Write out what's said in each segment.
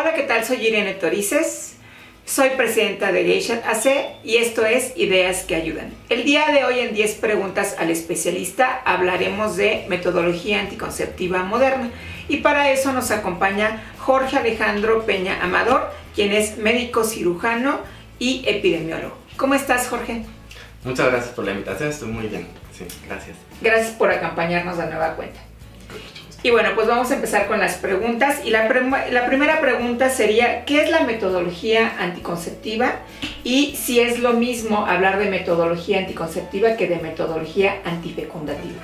Hola, ¿qué tal? Soy Irene Torices. Soy presidenta de Geisha AC y esto es Ideas que Ayudan. El día de hoy en 10 preguntas al especialista hablaremos de metodología anticonceptiva moderna y para eso nos acompaña Jorge Alejandro Peña Amador, quien es médico cirujano y epidemiólogo. ¿Cómo estás, Jorge? Muchas gracias por la invitación, estoy muy bien. Sí, gracias. Gracias por acompañarnos de nueva cuenta. Y bueno, pues vamos a empezar con las preguntas. Y la, la, primera pregunta sería, ¿qué es la metodología anticonceptiva? Y si es lo mismo hablar de metodología anticonceptiva que de metodología antifecundativa.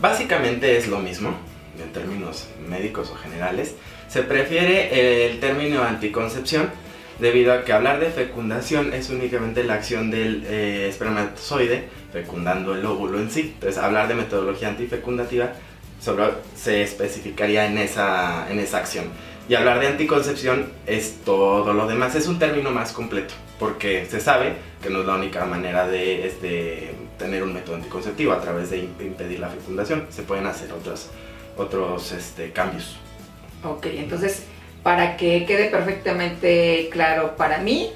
Básicamente es lo mismo, en términos médicos o generales. Se prefiere el término anticoncepción debido a que hablar de fecundación es únicamente la acción del eh, espermatozoide fecundando el óvulo en sí. Entonces, hablar de metodología antifecundativa solo se especificaría en esa, en esa acción. Y hablar de anticoncepción es todo lo demás, es un término más completo, porque se sabe que no es la única manera de este, tener un método anticonceptivo a través de impedir la fecundación, se pueden hacer otros, otros este, cambios. Ok, entonces para que quede perfectamente claro para mí,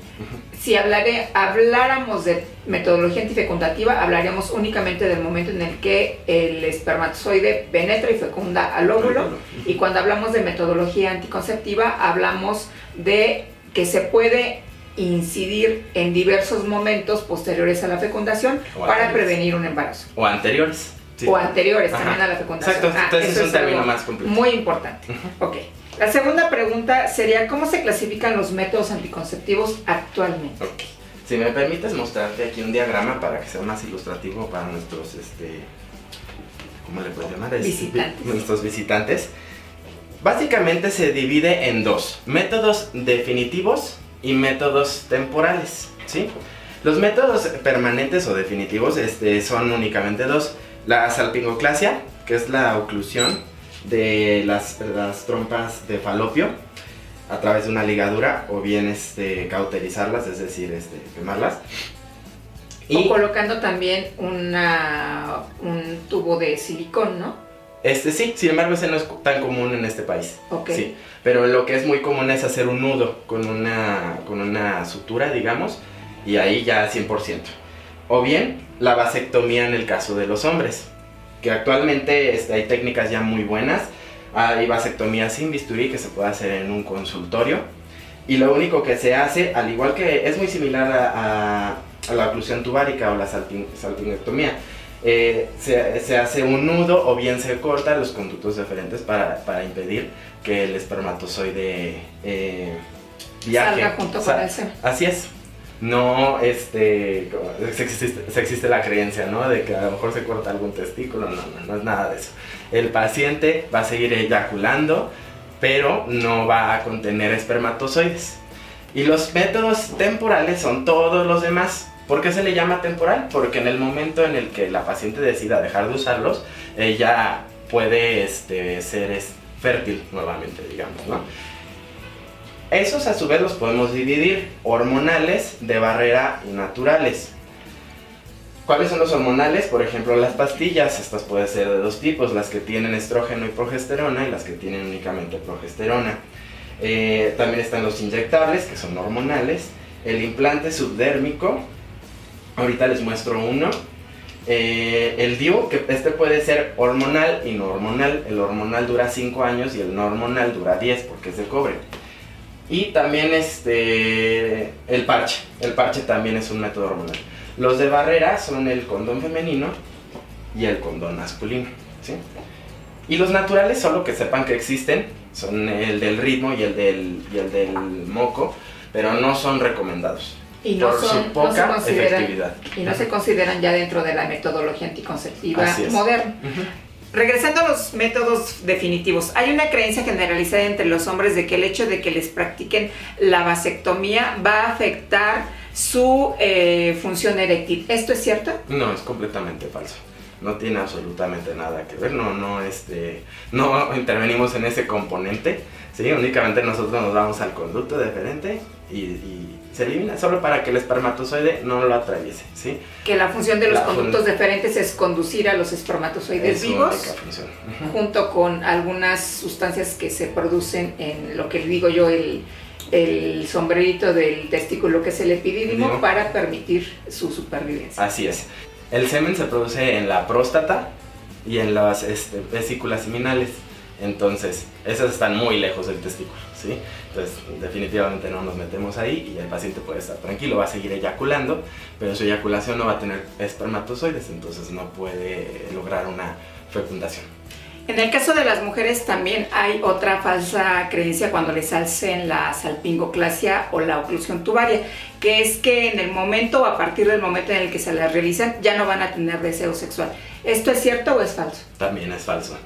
si hablaré, habláramos de metodología antifecundativa, hablaríamos únicamente del momento en el que el espermatozoide penetra y fecunda al óvulo. Y cuando hablamos de metodología anticonceptiva, hablamos de que se puede incidir en diversos momentos posteriores a la fecundación para prevenir un embarazo. O anteriores. O anteriores también a la fecundación. Exacto, ah, entonces es un término más completo. Muy importante. Ok. La segunda pregunta sería, ¿cómo se clasifican los métodos anticonceptivos actualmente? Ok. Si me permites mostrarte aquí un diagrama para que sea más ilustrativo para nuestros, este, ¿cómo le puedes llamar? Visitantes. Nuestros visitantes. Básicamente se divide en dos, métodos definitivos y métodos temporales, ¿sí? Los métodos permanentes o definitivos este, son únicamente dos. La salpingoclasia, que es la oclusión de las, las trompas de falopio a través de una ligadura o bien este, cauterizarlas, es decir, este, quemarlas. Y o colocando también una, un tubo de silicón, ¿no? Este sí, sin embargo ese no es tan común en este país. Ok. Sí, pero lo que es muy común es hacer un nudo con una, con una sutura, digamos, y ahí ya 100%. O bien la vasectomía en el caso de los hombres que actualmente este, hay técnicas ya muy buenas. Hay vasectomía sin bisturí que se puede hacer en un consultorio. Y lo único que se hace, al igual que es muy similar a, la oclusión tubárica o la salpingectomía, eh, se, hace un nudo o bien se corta los conductos deferentes para, para impedir que el espermatozoide eh, viaje. Salga junto con Así es no este existe, existe, la creencia no de que a lo mejor se corta algún testículo no, no, no es nada de eso el paciente va a seguir eyaculando pero no va a contener espermatozoides y los métodos temporales son todos los demás ¿Por qué se le llama temporal? Porque en el momento en el que la paciente decida dejar de usarlos, ella puede este, ser fértil nuevamente, digamos, ¿no? Esos a su vez los podemos dividir, hormonales, de barrera y naturales. ¿Cuáles son los hormonales? Por ejemplo, las pastillas. Estas pueden ser de dos tipos, las que tienen estrógeno y progesterona y las que tienen únicamente progesterona. Eh, también están los inyectables, que son hormonales. El implante subdérmico, ahorita les muestro uno. Eh, el DIU, que este puede ser hormonal y no hormonal. El hormonal dura 5 años y el no hormonal dura 10 porque es de cobre. Y también este, el parche. El parche también es un método hormonal. Los de barrera son el condón femenino y el condón masculino. ¿sí? Y los naturales, solo que sepan que existen, son el del ritmo y el del, y el del moco, pero no son recomendados. Y no, por su poca efectividad. Y no se consideran ya dentro de la metodología anticonceptiva moderna. Regresando a los métodos definitivos, hay una creencia generalizada entre los hombres de que el hecho de que les practiquen la vasectomía va a afectar su eh, función eréctil. ¿Esto es cierto? No, es completamente falso. no tiene absolutamente nada que ver, no, no, este, no intervenimos en ese componente, ¿sí? únicamente nosotros nos vamos al conducto deferente y, se elimina solo para que el espermatozoide no lo atraviese. ¿sí? Que la función de los conductos deferentes es conducir a los espermatozoides vivos junto con algunas sustancias que se producen en lo que digo yo, el, el sombrerito del testículo que es el epidídimo para permitir su supervivencia. Así es. El semen se produce en la próstata y en las este, vesículas seminales. Entonces, esas están muy lejos del testículo, ¿sí? Entonces, definitivamente no nos metemos ahí y el paciente puede estar tranquilo, va a seguir eyaculando, pero su eyaculación no va a tener espermatozoides, entonces no puede lograr una fecundación. En el caso de las mujeres también hay otra falsa creencia cuando les hacen la salpingoclasia o la oclusión tubaria, que es que en el momento o a partir del momento en el que se las realizan ya no van a tener deseo sexual. ¿Esto es cierto o es falso? También es falso.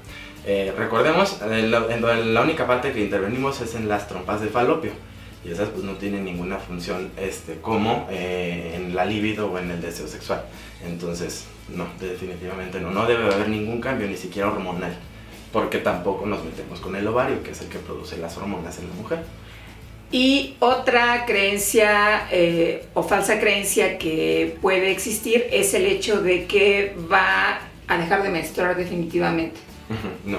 Eh, recordemos, en la, única parte que intervenimos es en las trompas de falopio y esas pues no tienen ninguna función este, como eh, en la libido o en el deseo sexual. Entonces, no, definitivamente no, no debe haber ningún cambio, ni siquiera hormonal porque tampoco nos metemos con el ovario, que es el que produce las hormonas en la mujer. Y otra creencia eh, o falsa creencia que puede existir es el hecho de que va a dejar de menstruar definitivamente. No,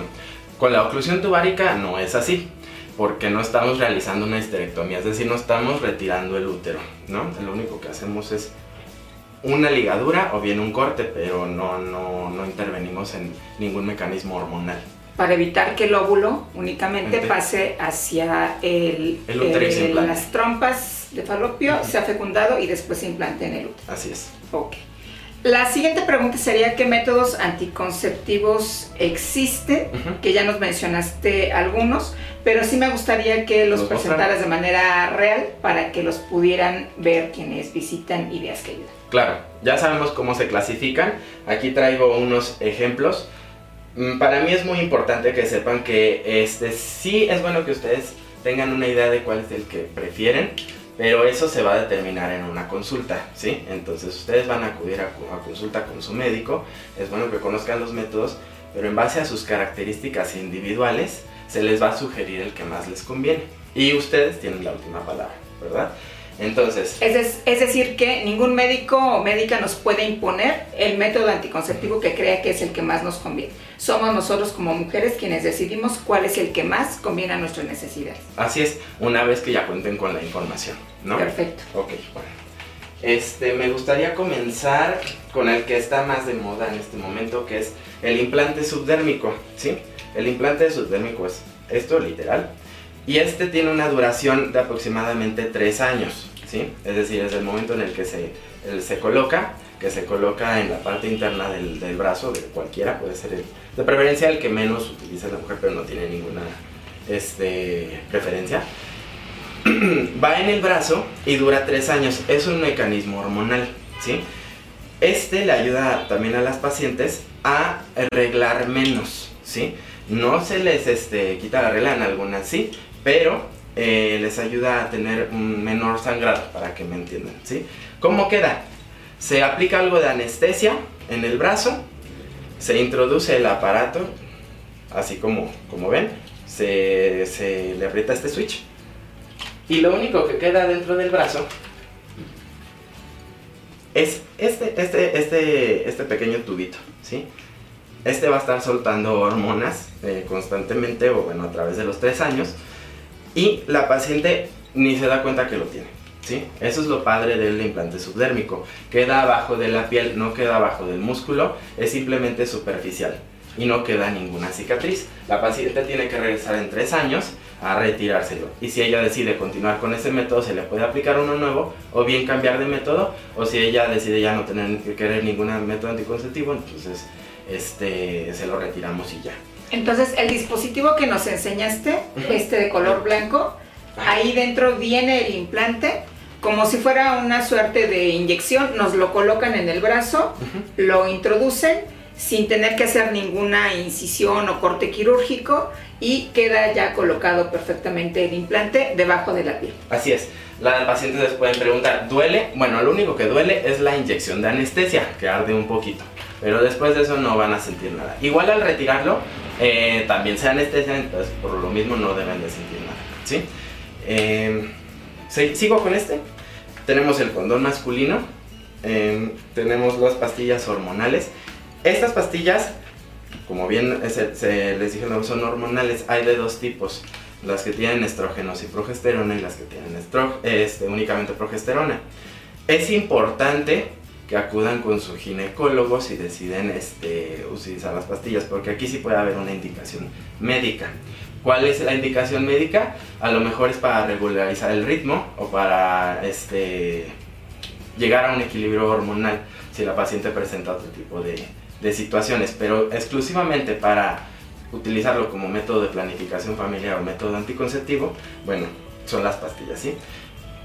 con la oclusión tubárica no es así, porque no estamos realizando una histerectomía, es decir, no estamos retirando el útero, ¿no? Lo único que hacemos es una ligadura o bien un corte, pero no, no, no intervenimos en ningún mecanismo hormonal para evitar que el óvulo únicamente pase hacia el, las trompas de falopio, se ha fecundado y después se implante en el útero. Así es. Ok. La siguiente pregunta sería qué métodos anticonceptivos existen, que ya nos mencionaste algunos, pero sí me gustaría que los, presentaras de manera real para que los pudieran ver quienes visitan Ideas que ayudan. Claro, ya sabemos cómo se clasifican. Aquí traigo unos ejemplos. Mm, para mí es muy importante que sepan que este sí es bueno que ustedes tengan una idea de cuál es el que prefieren, pero eso se va a determinar en una consulta, ¿sí? Entonces ustedes van a acudir a, consulta con su médico, es bueno que conozcan los métodos, pero en base a sus características individuales se les va a sugerir el que más les conviene. Y ustedes tienen la última palabra, ¿verdad? Entonces. Es, es, decir, que ningún médico o médica nos puede imponer el método anticonceptivo que crea que es el que más nos conviene. Somos nosotros como mujeres quienes decidimos cuál es el que más conviene a nuestras necesidades. Así es, una vez que ya cuenten con la información, ¿no? Perfecto. Ok, bueno. Este, me gustaría comenzar con el que está más de moda en este momento, que es el implante subdérmico, ¿sí? El implante subdérmico es esto, literal. Y este tiene una duración de aproximadamente 3 años. ¿sí? Es decir, es el momento en el que se, se coloca, que se coloca en la parte interna del, del, brazo de cualquiera, puede ser el, de preferencia el que menos utiliza la mujer, pero no tiene ninguna este, preferencia. Va en el brazo y dura tres años. Es un mecanismo hormonal, ¿sí? Este le ayuda también a las pacientes a arreglar menos, ¿sí? No se les este, quita la regla en algunas, sí, pero eh, les ayuda a tener un menor sangrado, para que me entiendan, ¿sí? ¿Cómo queda? Se aplica algo de anestesia en el brazo, se introduce el aparato, así como, como ven, se, se le aprieta este switch y lo único que queda dentro del brazo es este, este, este, este pequeño tubito, ¿sí? Este va a estar soltando hormonas eh, constantemente o bueno, a través de los tres años y la paciente ni se da cuenta que lo tiene. ¿sí? Eso es lo padre del implante subdérmico. Queda abajo de la piel, no queda abajo del músculo, es simplemente superficial y no queda ninguna cicatriz. La paciente tiene que regresar en tres años a retirárselo. Y si ella decide continuar con ese método, se le puede aplicar uno nuevo o bien cambiar de método. O si ella decide ya no tener que querer ningún método anticonceptivo, entonces este, se lo retiramos y ya. Entonces, el dispositivo que nos enseñaste, este de color blanco, ahí dentro viene el implante, como si fuera una suerte de inyección, nos lo colocan en el brazo, lo introducen sin tener que hacer ninguna incisión o corte quirúrgico y queda ya colocado perfectamente el implante debajo de la piel. Así es. Las pacientes les pueden preguntar, ¿duele? Bueno, lo único que duele es la inyección de anestesia, que arde un poquito. pero después de eso no van a sentir nada. Igual al retirarlo, eh, también se anestesian, entonces por lo mismo no deben de sentir nada, ¿sí? Eh, sigo con este. Tenemos el condón masculino, eh, tenemos las pastillas hormonales. Estas pastillas, como bien se, les dije, no son hormonales, hay de dos tipos. Las que tienen estrógenos y progesterona y las que tienen este, únicamente progesterona. Es importante que acudan con su ginecólogo si deciden este, utilizar las pastillas, porque aquí sí puede haber una indicación médica. ¿Cuál es la indicación médica? A lo mejor es para regularizar el ritmo o para este, llegar a un equilibrio hormonal si la paciente presenta otro tipo de, de situaciones, pero exclusivamente para utilizarlo como método de planificación familiar o método anticonceptivo, bueno, son las pastillas, ¿sí?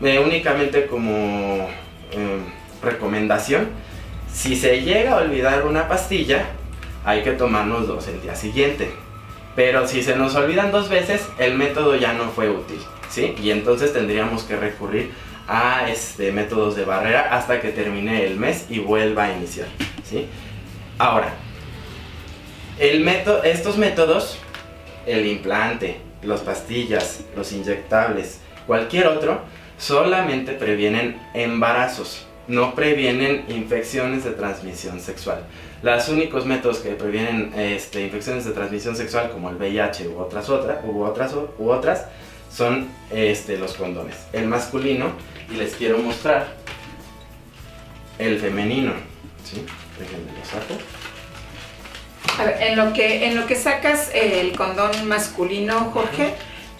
Eh, únicamente como eh, recomendación, si se llega a olvidar una pastilla, hay que tomarnos dos el día siguiente. Pero si se nos olvidan dos veces, el método ya no fue útil, ¿sí? Y entonces tendríamos que recurrir a este, métodos de barrera hasta que termine el mes y vuelva a iniciar, ¿sí? Ahora, estos métodos, el implante, las pastillas, los inyectables, cualquier otro, solamente previenen embarazos, no previenen infecciones de transmisión sexual. Los únicos métodos que previenen este, infecciones de transmisión sexual, como el VIH u otras, otras, u otras, u otras son este, los condones. El masculino, y les quiero mostrar el femenino. ¿sí? Déjenme lo saco. A ver, en lo que, en lo que sacas el condón masculino, Jorge,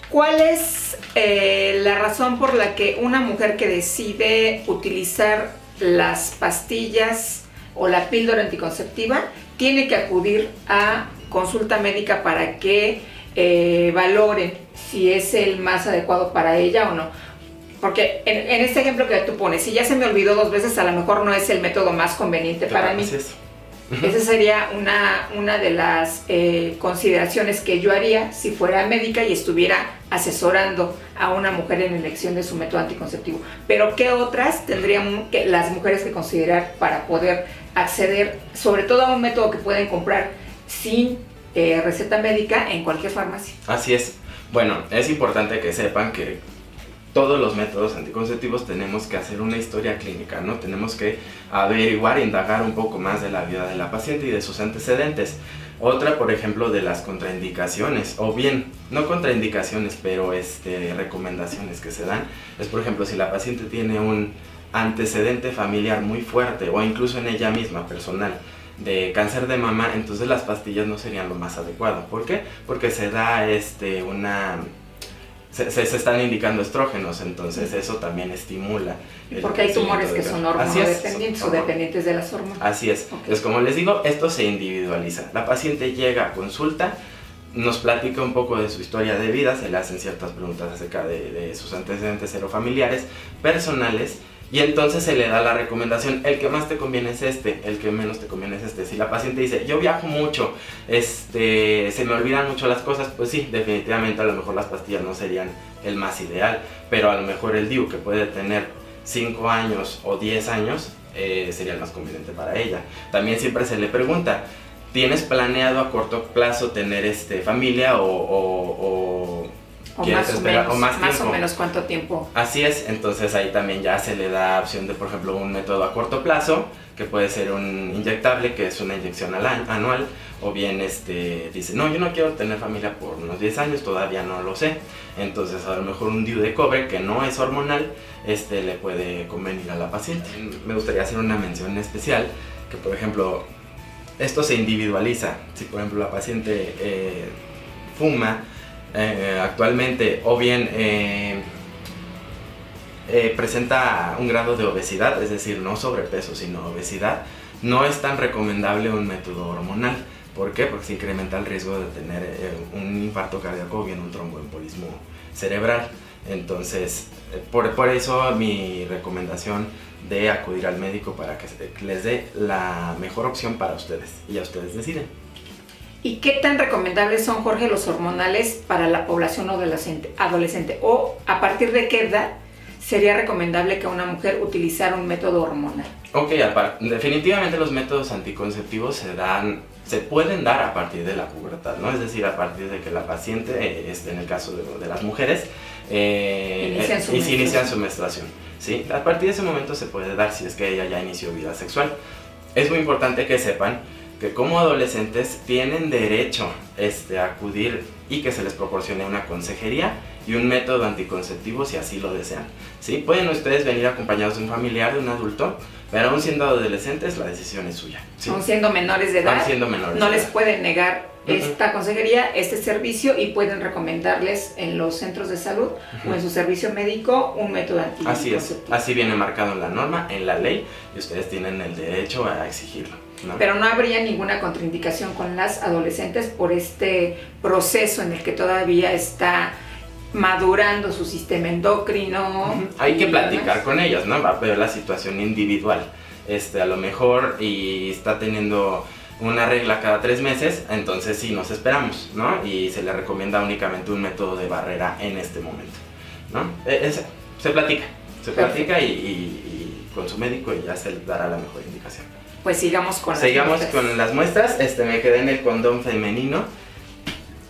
¿cuál es eh, la razón por la que una mujer que decide utilizar las pastillas o la píldora anticonceptiva tiene que acudir a consulta médica para que eh, valore si es el más adecuado para ella o no? Porque en, este ejemplo que tú pones, si ya se me olvidó dos veces, a lo mejor no es el método más conveniente para mí. Esa sería una, una de las eh, consideraciones que yo haría si fuera médica y estuviera asesorando a una mujer en elección de su método anticonceptivo. Pero ¿qué otras tendrían que, las mujeres que considerar para poder acceder, sobre todo a un método que pueden comprar sin eh, receta médica en cualquier farmacia? Así es. Bueno, es importante que sepan que todos los métodos anticonceptivos tenemos que hacer una historia clínica, ¿no? Tenemos que averiguar, indagar un poco más de la vida de la paciente y de sus antecedentes. Otra, por ejemplo, de las contraindicaciones, o bien, no contraindicaciones, pero este, recomendaciones que se dan, es por ejemplo, si la paciente tiene un antecedente familiar muy fuerte, o incluso en ella misma, personal, de cáncer de mama, entonces las pastillas no serían lo más adecuado. ¿Por qué? Porque se da este, una se, se, están indicando estrógenos, entonces eso también estimula. Porque hay tumores que son hormonodependientes o dependientes de las hormonas. Así es. Entonces, como les digo, esto se individualiza. La paciente llega a consulta, nos platica un poco de su historia de vida, se le hacen ciertas preguntas acerca de, de sus antecedentes serofamiliares, personales, y entonces se le da la recomendación, el que más te conviene es este, el que menos te conviene es este. Si la paciente dice, yo viajo mucho, este, se me olvidan mucho las cosas, pues sí, definitivamente a lo mejor las pastillas no serían el más ideal, pero a lo mejor el DIU que puede tener 5 años o 10 años eh, sería el más conveniente para ella. También siempre se le pregunta, ¿tienes planeado a corto plazo tener este, familia o o más o, menos, más, o menos cuánto tiempo. Así es, entonces ahí también ya se le da opción de, por ejemplo, un método a corto plazo, que puede ser un inyectable, que es una inyección al anual, o bien este, dice, no, yo no quiero tener familia por unos 10 años, todavía no lo sé. Entonces a lo mejor un DIU de cobre, que no es hormonal, este, le puede convenir a la paciente. Me gustaría hacer una mención especial, que por ejemplo, esto se individualiza. Si por ejemplo la paciente eh, fuma, eh, actualmente o bien eh, eh, presenta un grado de obesidad, es decir, no sobrepeso, sino obesidad, no es tan recomendable un método hormonal. ¿Por qué? Porque se incrementa el riesgo de tener un infarto cardíaco o bien un tromboembolismo cerebral. Entonces, por, por, eso mi recomendación de acudir al médico para que les dé la mejor opción para ustedes y ya ustedes deciden. ¿Y qué tan recomendables son, Jorge, los hormonales para la población adolescente? adolescente? ¿O a partir de qué edad sería recomendable que una mujer utilizara un método hormonal? Ok, definitivamente los métodos anticonceptivos se dan, se pueden dar a partir de la pubertad, ¿no? Es decir, a partir de que la paciente, eh, este, en el caso de, las mujeres, eh, inician, su eh, inician su menstruación. ¿sí? A partir de ese momento se puede dar si es que ella ya inició vida sexual. Es muy importante que sepan que como adolescentes tienen derecho este, a acudir y que se les proporcione una consejería y un método anticonceptivo si así lo desean. ¿sí? Pueden ustedes venir acompañados de un familiar, de un adulto, pero aún siendo adolescentes la decisión es suya. Aún siendo menores de edad, siendo menores no les pueden negar esta consejería, este servicio y pueden recomendarles en los centros de salud o en su servicio médico un método anticonceptivo. Así es, así viene marcado en la norma, en la ley y ustedes tienen el derecho a exigirlo. Pero no habría ninguna contraindicación con las adolescentes por este proceso en el que todavía está madurando su sistema endocrino. Hay que platicar con ellas, ¿no? Va a ver la situación individual. Este, a lo mejor y está teniendo una regla cada tres meses, entonces sí nos esperamos, ¿no? Y se le recomienda únicamente un método de barrera en este momento, ¿no? E, se platica, se platica y, con su médico y ya se le dará la mejor indicación. Pues sigamos con las Sigamos con las muestras. Este, me quedé en el condón femenino.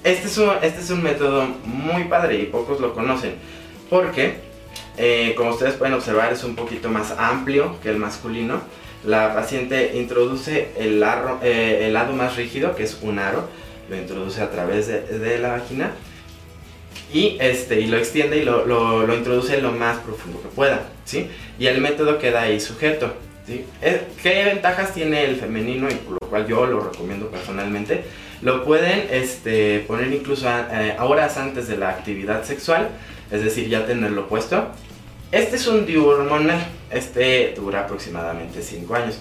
Este es un, este es un método muy padre y pocos lo conocen. Porque, eh, como ustedes pueden observar, es un poquito más amplio que el masculino. La paciente introduce el, eh, el lado más rígido, que es un aro. Lo introduce a través de, la vagina. Y, este, y lo extiende y lo, lo, lo introduce lo más profundo que pueda. ¿sí? Y el método queda ahí sujeto. Eh, ¿Qué ventajas tiene el femenino y por lo cual yo lo recomiendo personalmente? Lo pueden este, poner incluso a, eh, horas antes de la actividad sexual, es decir, ya tenerlo puesto. Este es un DIU hormonal, este dura aproximadamente 5 años.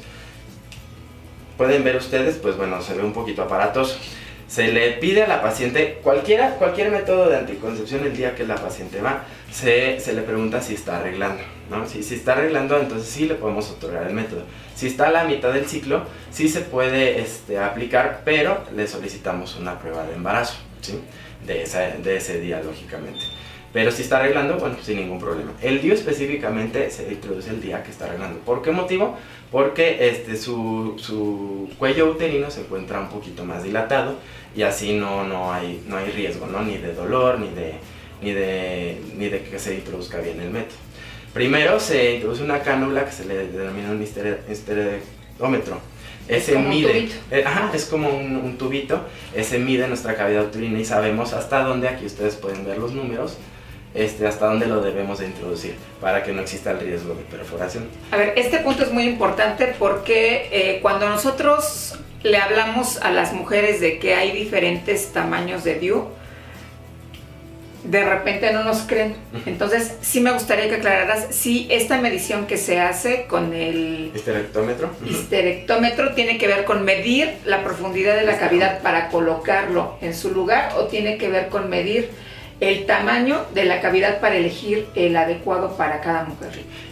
Pueden ver ustedes, pues bueno, se ve un poquito aparatoso se le pide a la paciente, cualquiera, cualquier método de anticoncepción el día que la paciente va, se, le pregunta si está arreglando, ¿no? Si, si, está arreglando, entonces sí le podemos otorgar el método. Si está a la mitad del ciclo, sí se puede este, aplicar, pero le solicitamos una prueba de embarazo, ¿sí? De, de ese día, lógicamente. Pero si está arreglando, bueno, sin ningún problema. El DIU específicamente se introduce el día que está arreglando. ¿Por qué motivo? Porque este, su, su cuello uterino se encuentra un poquito más dilatado y así no, no, hay, no hay riesgo, ¿no? Ni de dolor, ni de, ni, de, ni de que se introduzca bien el método. Primero se introduce una cánula que se le denomina un estereómetro. Ese mide, eh, ajá, es como un, un, tubito, ese mide nuestra cavidad uterina y sabemos hasta dónde, aquí ustedes pueden ver los números, este, hasta dónde lo debemos de introducir para que no exista el riesgo de perforación. A ver, este punto es muy importante porque eh, cuando nosotros le hablamos a las mujeres de que hay diferentes tamaños de DIU, de repente no nos creen. Entonces, sí me gustaría que aclararas si esta medición que se hace con el histerectómetro, histerectómetro tiene que ver con medir la profundidad de la cavidad para colocarlo en su lugar o tiene que ver con medir el tamaño de la cavidad para elegir el adecuado para cada mujer.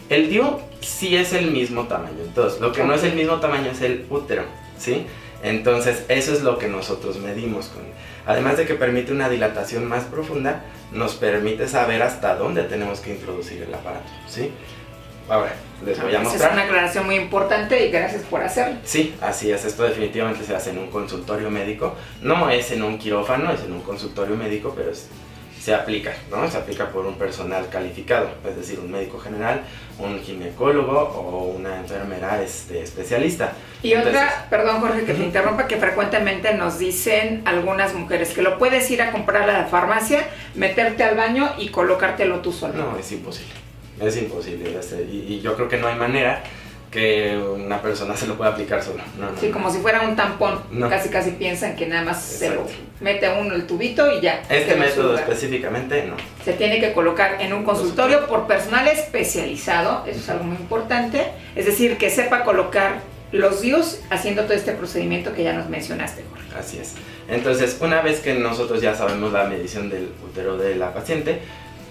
El DIU sí es el mismo tamaño, entonces lo que no es el mismo tamaño es el útero, ¿sí? Entonces eso es lo que nosotros medimos con... Además de que permite una dilatación más profunda, nos permite saber hasta dónde tenemos que introducir el aparato, ¿sí? Ahora, les voy a mostrar. Es una aclaración muy importante y gracias por hacerlo. Sí, así es. Esto definitivamente se hace en un consultorio médico. No es en un quirófano, es en un consultorio médico, pero es se aplica, ¿no? Se aplica por un personal calificado, es decir, un médico general, un ginecólogo o una enfermera este, especialista. Y otra, perdón Jorge que te interrumpa, que frecuentemente nos dicen algunas mujeres que lo puedes ir a comprar a la farmacia, meterte al baño y colocártelo tú solo. No, es imposible, es imposible. y, y yo creo que no hay manera que una persona se lo pueda aplicar solo. sí, como si fuera un tampón. Casi casi piensan que nada más se lo mete uno el tubito y ya. Este método específicamente no. Se tiene que colocar en un consultorio por personal especializado, eso es algo muy importante. Es decir, que sepa colocar los DIUs haciendo todo este procedimiento que ya nos mencionaste, Jorge. Así es. Entonces, una vez que nosotros ya sabemos la medición del útero de la paciente,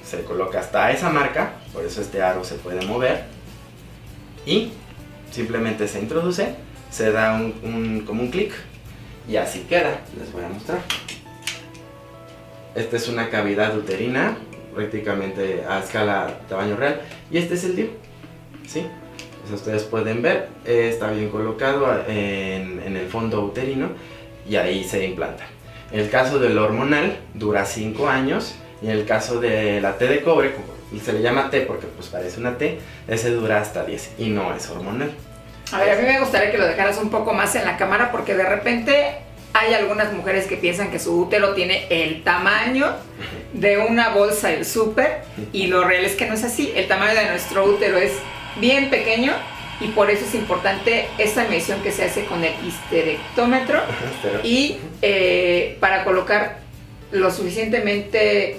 se coloca hasta esa marca, por eso este aro se puede mover y simplemente se introduce, se da un, como un clic y así queda. Les voy a mostrar. Esta es una cavidad uterina prácticamente a escala tamaño real. Y este es el DIU, ¿sí? ustedes pueden ver, está bien colocado en, en el fondo uterino y ahí se implanta. El caso del hormonal dura 5 años y en el caso de la T de cobre, y se le llama T porque pues parece una T, ese dura hasta 10 y no es hormonal. A ver, a mí me gustaría que lo dejaras un poco más en la cámara porque de repente hay algunas mujeres que piensan que su útero tiene el tamaño de una bolsa del súper y lo real es que no es así. El tamaño de nuestro útero es bien pequeño y por eso es importante esta medición que se hace con el histerectómetro y eh, para colocar lo suficientemente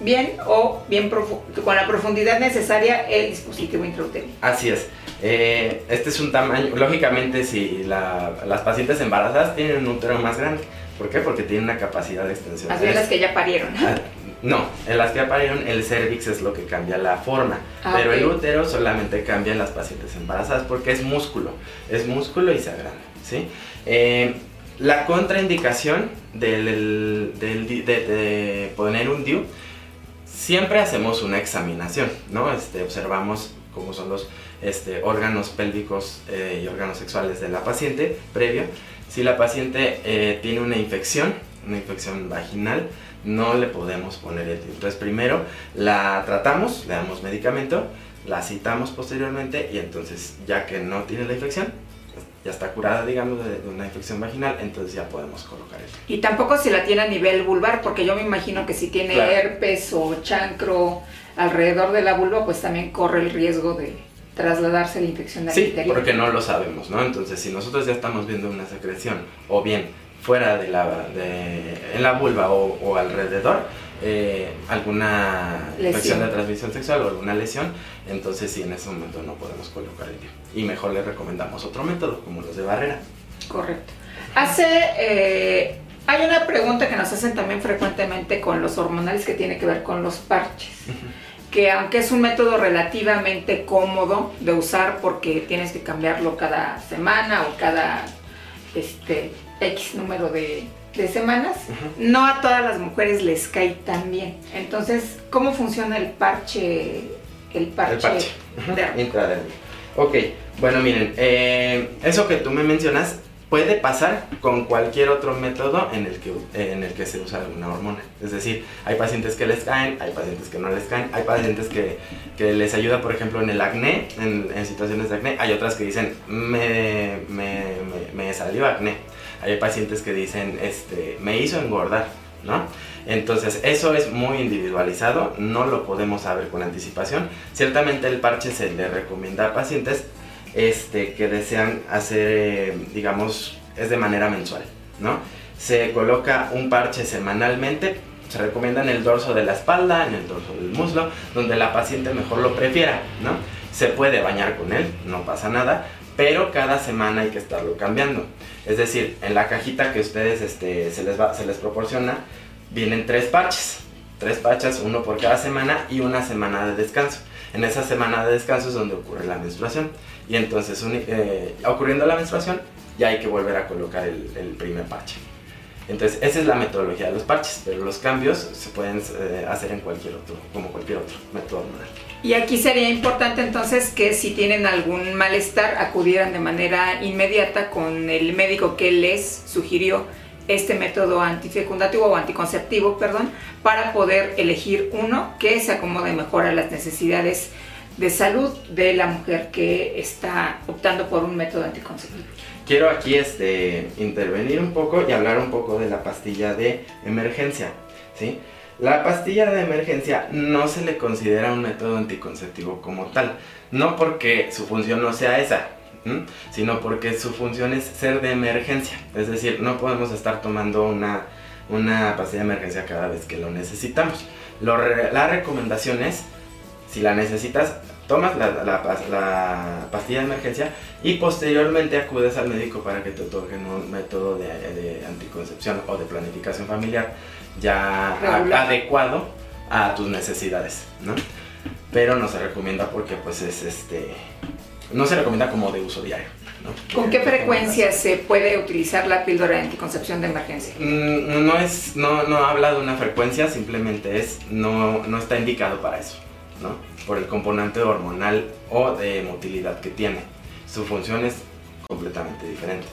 bien o bien con la profundidad necesaria el dispositivo intrauterino. Así es. Eh, este es un tamaño, lógicamente si las pacientes embarazadas tienen un útero más grande, ¿por qué? Porque tienen una capacidad de extensión. Más bien las que ya parieron. Ah, no, en las que ya parieron el cervix es lo que cambia la forma, ah, pero el útero solamente cambia en las pacientes embarazadas porque es músculo, es músculo y se agranda, ¿sí? Eh, la contraindicación del, de, poner un DIU, siempre hacemos una examinación, ¿no? Este, observamos cómo son los este, órganos pélvicos eh, y órganos sexuales de la paciente previo. Si la paciente eh, tiene una infección, una infección vaginal, no le podemos poner el. Entonces primero la tratamos, le damos medicamento, la citamos posteriormente y entonces ya que no tiene la infección, ya está curada, digamos, de, una infección vaginal, entonces ya podemos colocar eso. Y tampoco si la tiene a nivel vulvar, porque yo me imagino que si tiene herpes o chancro alrededor de la vulva, pues también corre el riesgo de trasladarse la infección al sí, porque no lo sabemos, ¿no? Entonces, si nosotros ya estamos viendo una secreción, o bien fuera de la, de, en la vulva o alrededor, eh, alguna infección de transmisión sexual o alguna lesión, entonces sí, en ese momento no podemos colocar el DIU. Y mejor le recomendamos otro método, como los de barrera. Correcto. Hace, eh, hay una pregunta que nos hacen también frecuentemente con los hormonales que tiene que ver con los parches. Que aunque es un método relativamente cómodo de usar porque tienes que cambiarlo cada semana o cada este, X número de, de semanas, no a todas las mujeres les cae tan bien. Entonces, ¿cómo funciona el parche? El parche, el Ok, bueno, miren, eh, eso que tú me mencionas puede pasar con cualquier otro método en el que, en el que se usa alguna hormona. Es decir, hay pacientes que les caen, hay pacientes que no les caen, hay pacientes que, que les ayuda, por ejemplo, en el acné, en, en, situaciones de acné, hay otras que dicen, me, me, me, me salió acné hay pacientes que dicen, este, me hizo engordar, ¿no? Entonces, eso es muy individualizado, no lo podemos saber con anticipación. Ciertamente el parche se le recomienda a pacientes este, que desean hacer, eh, digamos, es de manera mensual, ¿no? Se coloca un parche semanalmente, se recomienda en el dorso de la espalda, en el dorso del muslo, donde la paciente mejor lo prefiera, ¿no? Se puede bañar con él, no pasa nada, pero cada semana hay que estarlo cambiando. Es decir, en la cajita que ustedes este, se, les va, se les proporciona, vienen tres parches. Tres parches, uno por cada semana y una semana de descanso. En esa semana de descanso es donde ocurre la menstruación. Y entonces, eh, ocurriendo la menstruación, ya hay que volver a colocar el, primer parche. Entonces, esa es la metodología de los parches, pero los cambios se pueden eh, hacer en cualquier otro, como cualquier otro método hormonal. Y aquí sería importante entonces que si tienen algún malestar acudieran de manera inmediata con el médico que les sugirió este método antifecundativo o anticonceptivo, perdón, para poder elegir uno que se acomode mejor a las necesidades de salud de la mujer que está optando por un método anticonceptivo. Quiero aquí este, intervenir un poco y hablar un poco de la pastilla de emergencia, ¿sí? La pastilla de emergencia no se le considera un método anticonceptivo como tal, no porque su función no sea esa, sino porque su función es ser de emergencia, es decir, no podemos estar tomando una, una pastilla de emergencia cada vez que lo necesitamos. la recomendación es, si la necesitas, tomas la, pastilla de emergencia y posteriormente acudes al médico para que te otorguen un método de, de anticoncepción o de planificación familiar ya adecuado a tus necesidades, ¿no? Pero no se recomienda porque pues es este no se recomienda como de uso diario. ¿Con qué frecuencia se puede utilizar la píldora de anticoncepción de emergencia? Mm, no, es, no, no habla de una frecuencia, simplemente es, no, no está indicado para eso, ¿no? Por el componente hormonal o de motilidad que tiene. Su función es completamente diferente.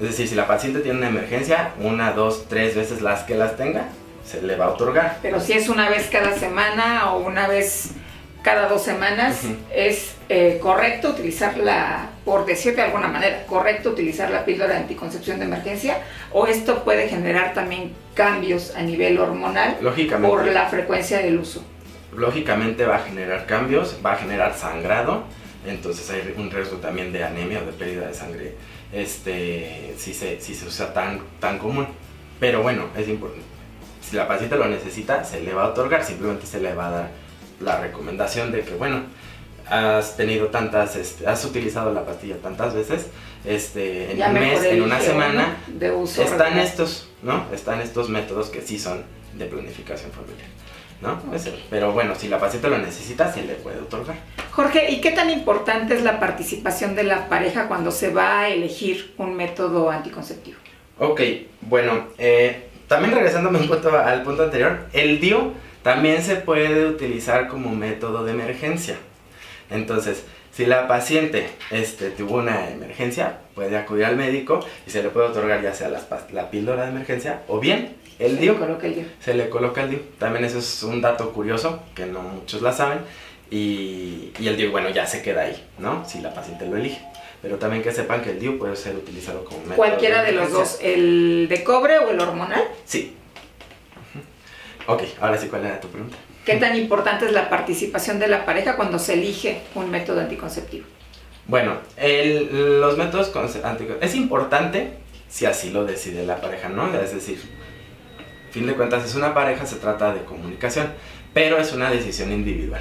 Es decir, si la paciente tiene una emergencia, una, dos, tres veces las que las tenga, se le va a otorgar. Pero si es una vez cada semana o una vez cada dos semanas, es eh, correcto utilizarla, por decirte de alguna manera, correcto utilizar la píldora de anticoncepción de emergencia o esto puede generar también cambios a nivel hormonal por la frecuencia del uso. Lógicamente va a generar cambios, va a generar sangrado, entonces hay un riesgo también de anemia o de pérdida de sangre este, si, se, si se usa tan, tan común. Pero bueno, es importante. Si la paciente lo necesita, se le va a otorgar, simplemente se le va a dar la recomendación de que, bueno, has tenido tantas, este, has utilizado la pastilla tantas veces, este, en un mes, en una semana, de uso están estos, ¿no? Están estos métodos que sí son de planificación familiar. ¿no? Pero bueno, si la paciente lo necesita, se le puede otorgar. Jorge, ¿y qué tan importante es la participación de la pareja cuando se va a elegir un método anticonceptivo? Ok, bueno, eh, también regresándome un punto al punto anterior, el DIU también se puede utilizar como método de emergencia. Entonces, si la paciente este, tuvo una emergencia, puede acudir al médico y se le puede otorgar ya sea la píldora de emergencia o bien el DIU. Se le coloca el DIU. También eso es un dato curioso que no muchos la saben. Y, y el DIU, bueno, ya se queda ahí, ¿no? Si la paciente lo elige. Pero también que sepan que el DIU puede ser utilizado como método ¿Cualquiera de, los dos? ¿El de cobre o el hormonal? Sí. Ok, ahora sí, ¿cuál era tu pregunta? ¿Qué tan importante es la participación de la pareja cuando se elige un método anticonceptivo? Bueno, el, los métodos anticonceptivos es importante si así lo decide la pareja, ¿no? Es decir, fin de cuentas es una pareja, se trata de comunicación, pero es una decisión individual.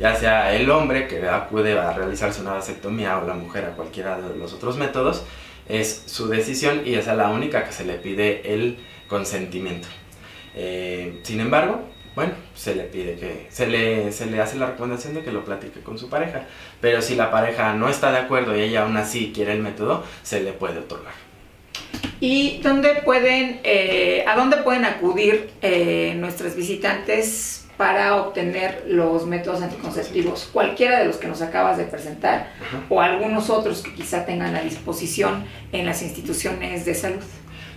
Ya sea el hombre que acude a realizarse una vasectomía o la mujer a cualquiera de los otros métodos, es su decisión y esa es la única que se le pide el consentimiento. Eh, sin embargo, bueno, se le pide que, se le, se le hace la recomendación de que lo platique con su pareja, pero si la pareja no está de acuerdo y ella aún así quiere el método, se le puede otorgar. ¿Y dónde pueden, eh, a dónde pueden acudir eh, nuestros visitantes para obtener los métodos anticonceptivos? Cualquiera de los que nos acabas de presentar o algunos otros que quizá tengan a disposición en las instituciones de salud.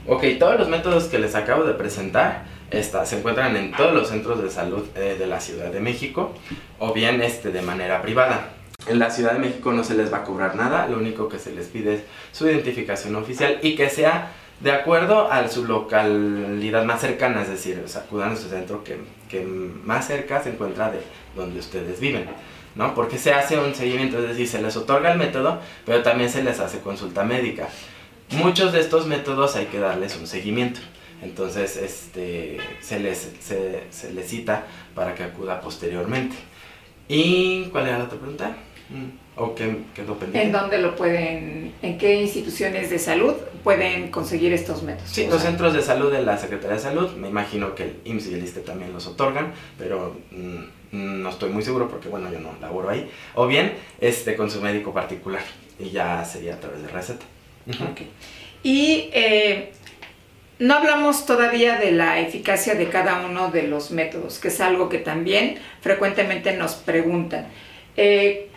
Ok, todos los métodos que les acabo de presentar se encuentran en todos los centros de salud eh, de la Ciudad de México o bien este, de manera privada. En la Ciudad de México no se les va a cobrar nada, lo único que se les pide es su identificación oficial y que sea de acuerdo a su localidad más cercana, es decir, acudan a su centro que, que, más cerca se encuentra de donde ustedes viven, ¿no? Porque se hace un seguimiento, es decir, se les otorga el método, pero también se les hace consulta médica. Muchos de estos métodos hay que darles un seguimiento, entonces este, se, les, se, se les cita para que acuda posteriormente. ¿Y cuál era la otra pregunta? Mm. ¿En dónde lo pueden, en qué instituciones de salud pueden conseguir estos métodos? Sí, los centros de salud de la Secretaría de Salud, me imagino que el IMSS y el ISTE también los otorgan, pero mm, no estoy muy seguro porque, bueno, yo no laboro ahí. O bien, este, con su médico particular, y ya sería a través de receta. Okay. Y eh, no hablamos todavía de la eficacia de cada uno de los métodos, que es algo que también frecuentemente nos preguntan. Eh,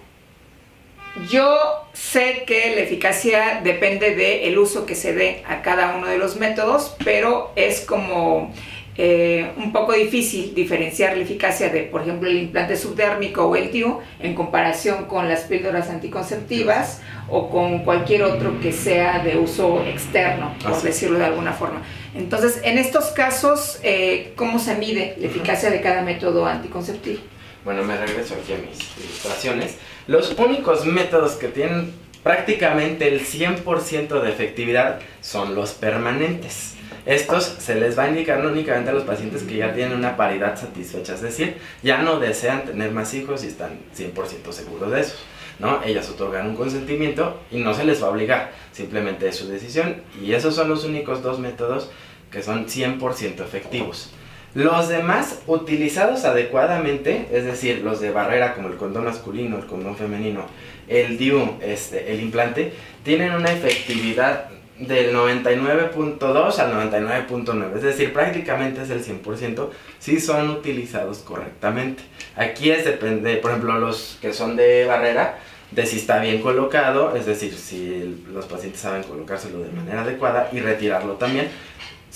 yo sé que la eficacia depende del uso que se dé a cada uno de los métodos, pero es como eh, un poco difícil diferenciar la eficacia de, por ejemplo, el implante subdérmico o el TIU en comparación con las píldoras anticonceptivas o con cualquier otro que sea de uso externo, por decirlo de alguna forma. Entonces, en estos casos, eh, ¿cómo se mide la eficacia de cada método anticonceptivo? Bueno, me regreso aquí a mis ilustraciones. Los únicos métodos que tienen prácticamente el 100% de efectividad son los permanentes. Estos se les va a indicar únicamente a los pacientes que ya tienen una paridad satisfecha, es decir, ya no desean tener más hijos y están 100% seguros de eso. ¿no? Ellas otorgan un consentimiento y no se les va a obligar, simplemente es su decisión y esos son los únicos dos métodos que son 100% efectivos. Los demás utilizados adecuadamente, es decir, los de barrera como el condón masculino, el condón femenino, el DIU, este, el implante, tienen una efectividad del 99.2 al 99.9, es decir, prácticamente es el 100% si son utilizados correctamente. Aquí es depende, por ejemplo, los que son de barrera, de si está bien colocado, es decir, si los pacientes saben colocárselo de manera adecuada y retirarlo también,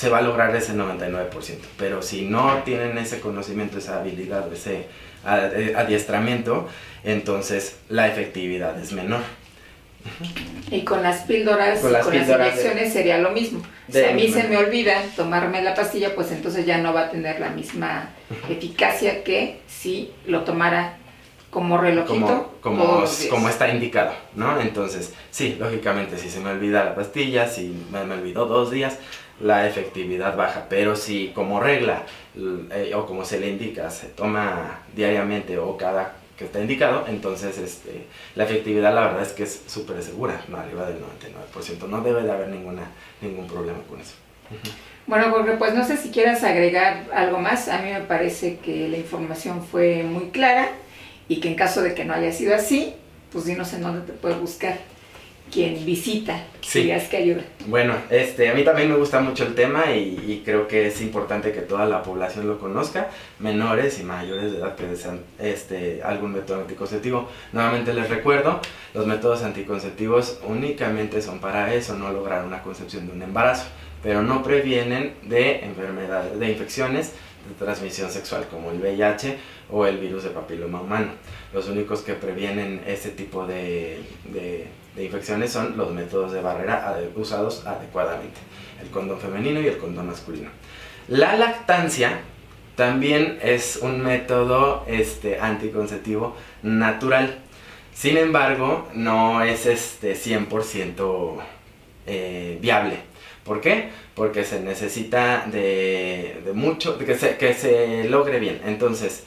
se va a lograr ese 99%. Pero si no tienen ese conocimiento, esa habilidad, ese eh, adiestramiento, entonces la efectividad es menor. Y con las píldoras, con las, inyecciones sería lo mismo. Si a mí se me olvida tomarme la pastilla, pues entonces ya no va a tener la misma eficacia que si lo tomara como relojito. Como, como, está indicado, ¿no? Entonces, sí, lógicamente, si se me olvida la pastilla, si me, me olvidó dos días, la efectividad baja. Pero si como regla eh, o como se le indica, se toma diariamente o cada que está indicado, entonces este, la efectividad la verdad es que es súper segura, no arriba del 99%. No debe de haber ninguna, ningún problema con eso. Bueno, Jorge, pues no sé si quieras agregar algo más. A mí me parece que la información fue muy clara y que en caso de que no haya sido así, pues dinos en dónde te puedes buscar quien visita sí. que ayuda. Bueno, este, a mí también me gusta mucho el tema y, creo que es importante que toda la población lo conozca, menores y mayores de edad que desean este, algún método anticonceptivo. Nuevamente les recuerdo, los métodos anticonceptivos únicamente son para eso, no lograr una concepción de un embarazo, pero no previenen de enfermedades, de infecciones de transmisión sexual como el VIH o el virus de papiloma humano. Los únicos que previenen ese tipo de, de, infecciones son los métodos de barrera usados adecuadamente, el condón femenino y el condón masculino. La lactancia también es un método este, anticonceptivo natural. Sin embargo, no es este 100% eh, viable. ¿Por qué? Porque se necesita de, mucho, de que se, que se logre bien. Entonces,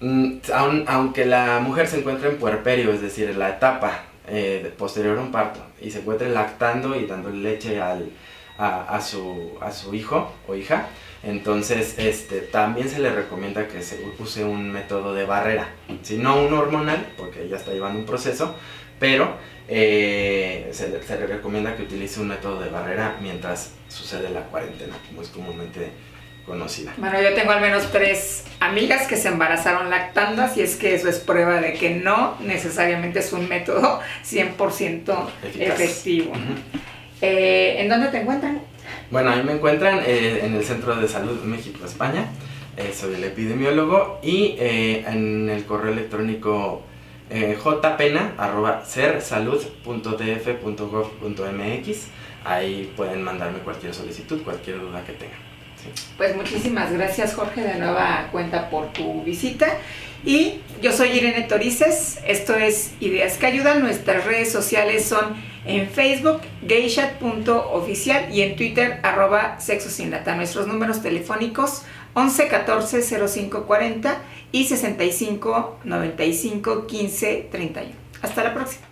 mm, aunque la mujer se encuentre en puerperio, es decir, en la etapa eh, posterior a un parto, y se encuentre lactando y dando leche al, a, su, a su hijo o hija, entonces este, también se le recomienda que se use un método de barrera, si no un hormonal, porque ella está llevando un proceso, pero eh, se, le, recomienda que utilice un método de barrera mientras sucede la cuarentena, como es comúnmente conocida. Bueno, yo tengo al menos tres amigas que se embarazaron lactando, así es que eso es prueba de que no necesariamente es un método 100% efectivo. Eh, ¿En dónde te encuentran? Bueno, ahí me encuentran eh, en el Centro de Salud México, España. soy el epidemiólogo y en el correo electrónico eh, jpena.sersalud.df.gov.mx. Ahí pueden mandarme cualquier solicitud, cualquier duda que tengan. Pues muchísimas gracias Jorge de nueva cuenta por tu visita. Y yo soy Irene Torices, esto es Ideas que Ayudan, nuestras redes sociales son en Facebook, gayshat.oficial y en Twitter, arroba sexo sin lata. Nuestros números telefónicos 11 14 05 40 y 65 95 15 31. Hasta la próxima.